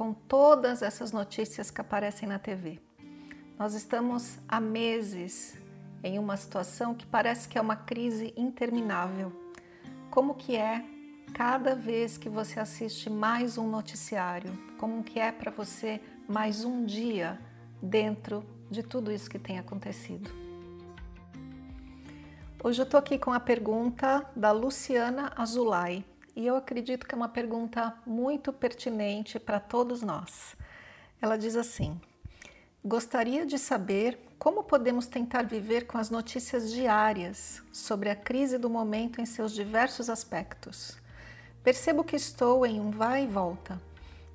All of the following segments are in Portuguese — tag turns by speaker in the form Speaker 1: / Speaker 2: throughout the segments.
Speaker 1: com todas essas notícias que aparecem na TV? Nós estamos há meses em uma situação que parece que é uma crise interminável. Como que é cada vez que você assiste mais um noticiário? Como que é para você mais um dia dentro de tudo isso que tem acontecido? Hoje eu estou aqui com a pergunta da Luciana Azulay e eu acredito que é uma pergunta muito pertinente para todos nós. Ela diz assim: Gostaria de saber como podemos tentar viver com as notícias diárias sobre a crise do momento em seus diversos aspectos. Percebo que estou em um vai e volta.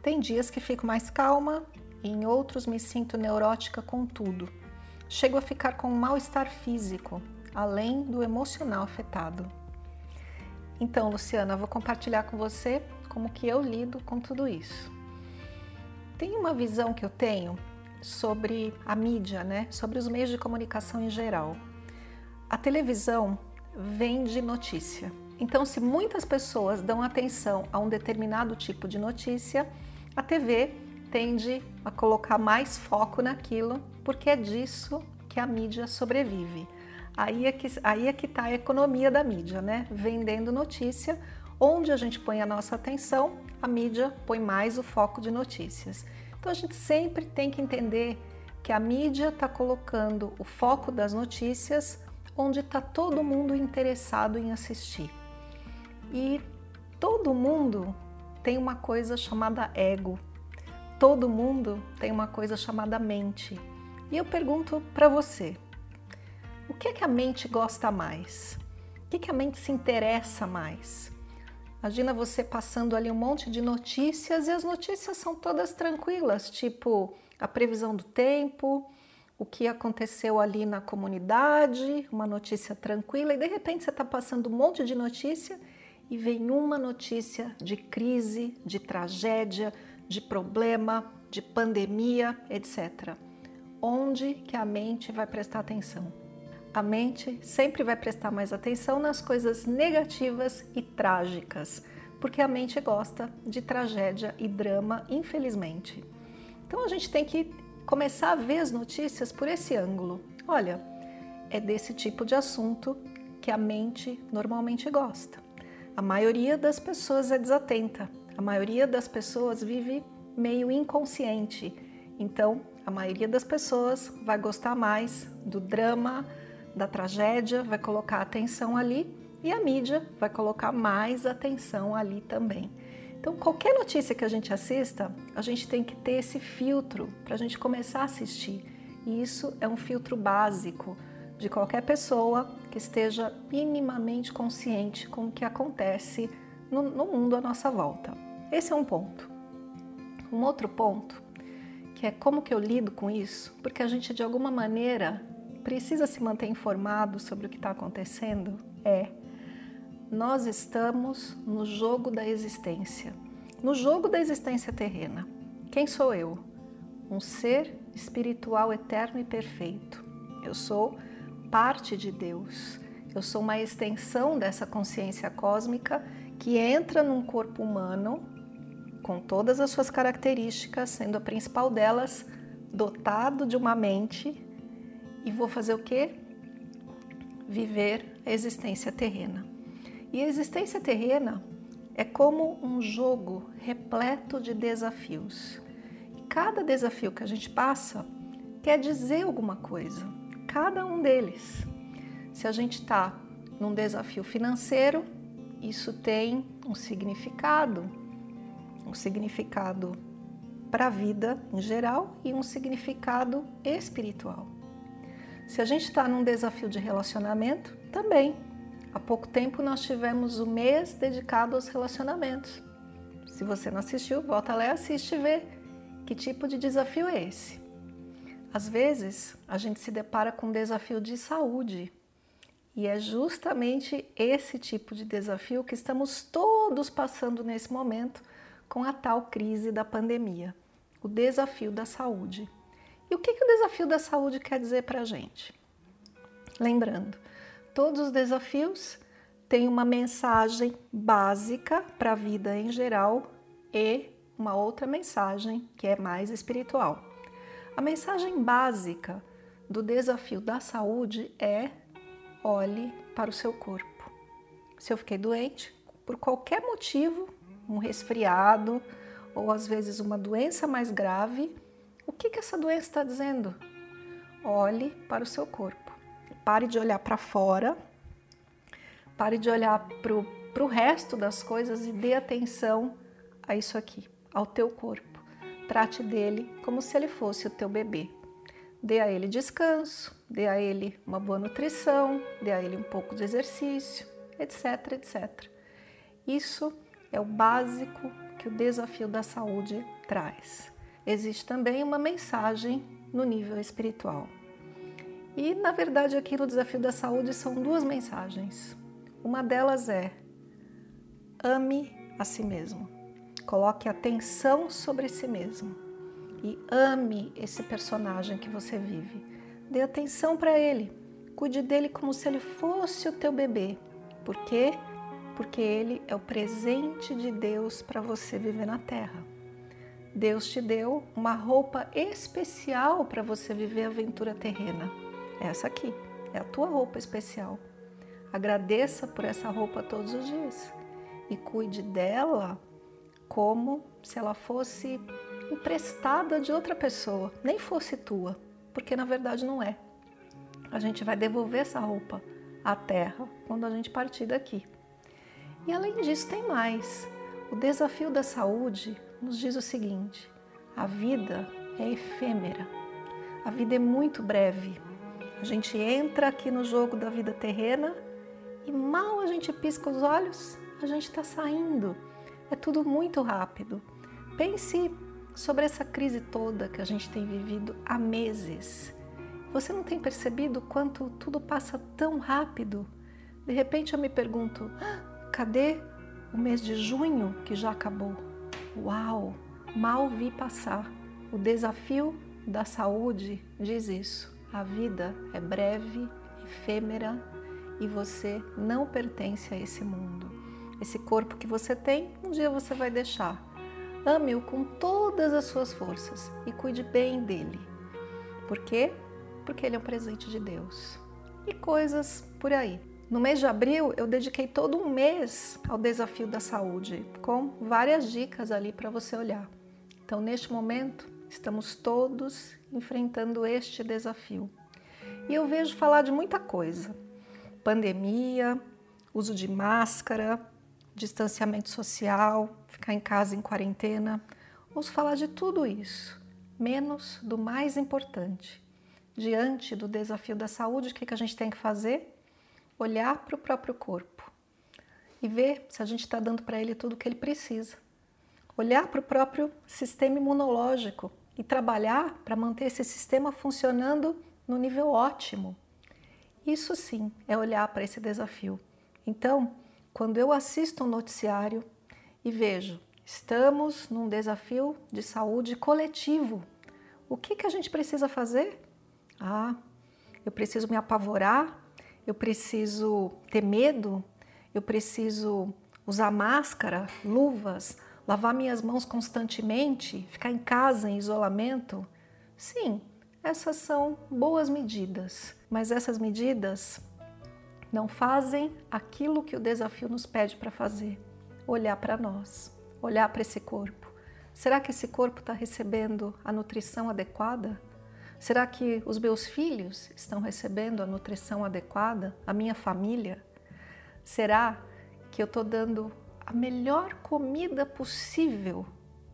Speaker 1: Tem dias que fico mais calma e em outros me sinto neurótica com tudo. Chego a ficar com um mal-estar físico, além do emocional afetado. Então, Luciana, vou compartilhar com você como que eu lido com tudo isso. Tem uma visão que eu tenho sobre a mídia, né? Sobre os meios de comunicação em geral. A televisão vende notícia. Então, se muitas pessoas dão atenção a um determinado tipo de notícia, a TV tende a colocar mais foco naquilo, porque é disso que a mídia sobrevive. Aí é que aí é que está a economia da mídia, né? Vendendo notícia, onde a gente põe a nossa atenção, a mídia põe mais o foco de notícias. Então a gente sempre tem que entender que a mídia está colocando o foco das notícias onde está todo mundo interessado em assistir. E todo mundo tem uma coisa chamada ego. Todo mundo tem uma coisa chamada mente. E eu pergunto para você, que é que a mente gosta mais? O que, é que a mente se interessa mais? Imagina você passando ali um monte de notícias e as notícias são todas tranquilas, tipo a previsão do tempo, o que aconteceu ali na comunidade, uma notícia tranquila, e de repente você está passando um monte de notícia e vem uma notícia de crise, de tragédia, de problema, de pandemia, etc. Onde que a mente vai prestar atenção? A mente sempre vai prestar mais atenção nas coisas negativas e trágicas, porque a mente gosta de tragédia e drama, infelizmente. Então a gente tem que começar a ver as notícias por esse ângulo. Olha, é desse tipo de assunto que a mente normalmente gosta. A maioria das pessoas é desatenta, a maioria das pessoas vive meio inconsciente. Então, a maioria das pessoas vai gostar mais do drama, da tragédia vai colocar atenção ali e a mídia vai colocar mais atenção ali também. Então, qualquer notícia que a gente assista, a gente tem que ter esse filtro para a gente começar a assistir. E isso é um filtro básico de qualquer pessoa que esteja minimamente consciente com o que acontece no, no mundo à nossa volta. Esse é um ponto. Um outro ponto, que é como que eu lido com isso, porque a gente de alguma maneira precisa se manter informado sobre o que está acontecendo é nós estamos no jogo da existência, no jogo da existência terrena. Quem sou eu? Um ser espiritual eterno e perfeito. Eu sou parte de Deus. Eu sou uma extensão dessa consciência cósmica que entra num corpo humano com todas as suas características, sendo a principal delas dotado de uma mente e vou fazer o quê? Viver a existência terrena. E a existência terrena é como um jogo repleto de desafios. E cada desafio que a gente passa quer dizer alguma coisa, cada um deles. Se a gente está num desafio financeiro, isso tem um significado, um significado para a vida em geral e um significado espiritual. Se a gente está num desafio de relacionamento, também. Há pouco tempo nós tivemos o mês dedicado aos relacionamentos. Se você não assistiu, volta lá e assiste e vê que tipo de desafio é esse. Às vezes, a gente se depara com um desafio de saúde. E é justamente esse tipo de desafio que estamos todos passando nesse momento com a tal crise da pandemia o desafio da saúde. E o que, que o desafio da saúde quer dizer para a gente? Lembrando, todos os desafios têm uma mensagem básica para a vida em geral e uma outra mensagem que é mais espiritual. A mensagem básica do desafio da saúde é olhe para o seu corpo. Se eu fiquei doente, por qualquer motivo, um resfriado ou às vezes uma doença mais grave, o que, que essa doença está dizendo? Olhe para o seu corpo. Pare de olhar para fora, pare de olhar para o resto das coisas e dê atenção a isso aqui, ao teu corpo. Trate dele como se ele fosse o teu bebê. Dê a ele descanso, dê a ele uma boa nutrição, dê a ele um pouco de exercício, etc, etc. Isso é o básico que o desafio da saúde traz. Existe também uma mensagem no nível espiritual. E, na verdade, aqui no desafio da saúde são duas mensagens. Uma delas é: ame a si mesmo. Coloque atenção sobre si mesmo e ame esse personagem que você vive. Dê atenção para ele. Cuide dele como se ele fosse o teu bebê. Por quê? Porque ele é o presente de Deus para você viver na terra. Deus te deu uma roupa especial para você viver a aventura terrena. Essa aqui é a tua roupa especial. Agradeça por essa roupa todos os dias e cuide dela como se ela fosse emprestada de outra pessoa, nem fosse tua, porque na verdade não é. A gente vai devolver essa roupa à terra quando a gente partir daqui. E além disso, tem mais. O desafio da saúde nos diz o seguinte: a vida é efêmera, a vida é muito breve. A gente entra aqui no jogo da vida terrena e mal a gente pisca os olhos, a gente está saindo é tudo muito rápido. Pense sobre essa crise toda que a gente tem vivido há meses. Você não tem percebido quanto tudo passa tão rápido? De repente eu me pergunto: ah, cadê o mês de junho que já acabou? Uau, mal vi passar. O desafio da saúde diz isso. A vida é breve, efêmera e você não pertence a esse mundo. Esse corpo que você tem, um dia você vai deixar. Ame-o com todas as suas forças e cuide bem dele. Por quê? Porque ele é um presente de Deus. E coisas por aí. No mês de abril, eu dediquei todo um mês ao desafio da saúde, com várias dicas ali para você olhar. Então, neste momento, estamos todos enfrentando este desafio. E eu vejo falar de muita coisa: pandemia, uso de máscara, distanciamento social, ficar em casa em quarentena. Vamos falar de tudo isso, menos do mais importante. Diante do desafio da saúde, o que a gente tem que fazer? Olhar para o próprio corpo e ver se a gente está dando para ele tudo o que ele precisa. Olhar para o próprio sistema imunológico e trabalhar para manter esse sistema funcionando no nível ótimo. Isso sim é olhar para esse desafio. Então, quando eu assisto um noticiário e vejo, estamos num desafio de saúde coletivo, o que, que a gente precisa fazer? Ah, eu preciso me apavorar, eu preciso ter medo, eu preciso usar máscara, luvas, lavar minhas mãos constantemente, ficar em casa em isolamento? Sim, essas são boas medidas, mas essas medidas não fazem aquilo que o desafio nos pede para fazer: olhar para nós, olhar para esse corpo. Será que esse corpo está recebendo a nutrição adequada? Será que os meus filhos estão recebendo a nutrição adequada? A minha família? Será que eu estou dando a melhor comida possível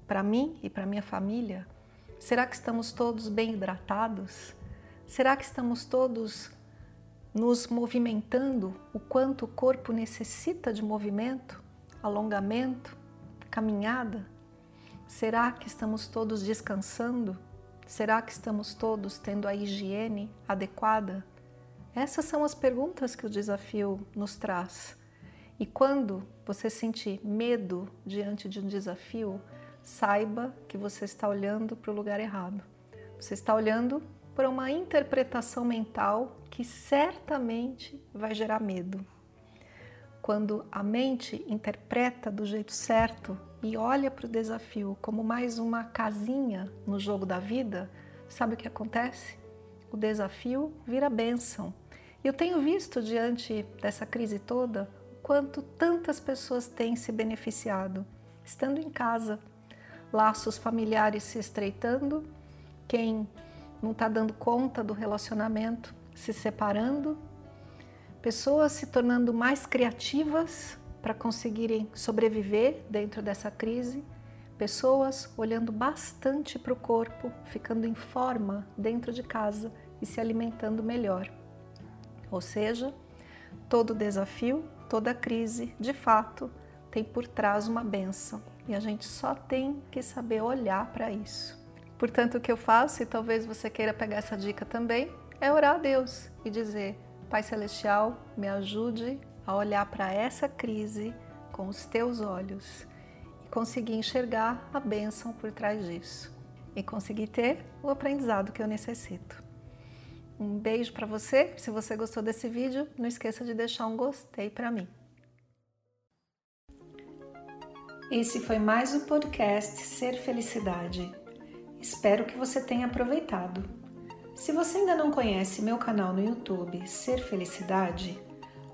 Speaker 1: para mim e para minha família? Será que estamos todos bem hidratados? Será que estamos todos nos movimentando o quanto o corpo necessita de movimento, alongamento, caminhada? Será que estamos todos descansando? Será que estamos todos tendo a higiene adequada? Essas são as perguntas que o desafio nos traz. E quando você sentir medo diante de um desafio, saiba que você está olhando para o lugar errado. Você está olhando para uma interpretação mental que certamente vai gerar medo. Quando a mente interpreta do jeito certo e olha para o desafio como mais uma casinha no jogo da vida, sabe o que acontece? O desafio vira bênção. Eu tenho visto diante dessa crise toda o quanto tantas pessoas têm se beneficiado estando em casa, laços familiares se estreitando, quem não está dando conta do relacionamento se separando, pessoas se tornando mais criativas para conseguirem sobreviver dentro dessa crise, pessoas olhando bastante para o corpo, ficando em forma dentro de casa e se alimentando melhor. Ou seja, todo desafio, toda crise, de fato, tem por trás uma benção e a gente só tem que saber olhar para isso. Portanto, o que eu faço, e talvez você queira pegar essa dica também, é orar a Deus e dizer: Pai Celestial, me ajude a olhar para essa crise com os teus olhos e conseguir enxergar a bênção por trás disso e conseguir ter o aprendizado que eu necessito. Um beijo para você. Se você gostou desse vídeo, não esqueça de deixar um gostei para mim. Esse foi mais o podcast Ser Felicidade. Espero que você tenha aproveitado. Se você ainda não conhece meu canal no YouTube Ser Felicidade,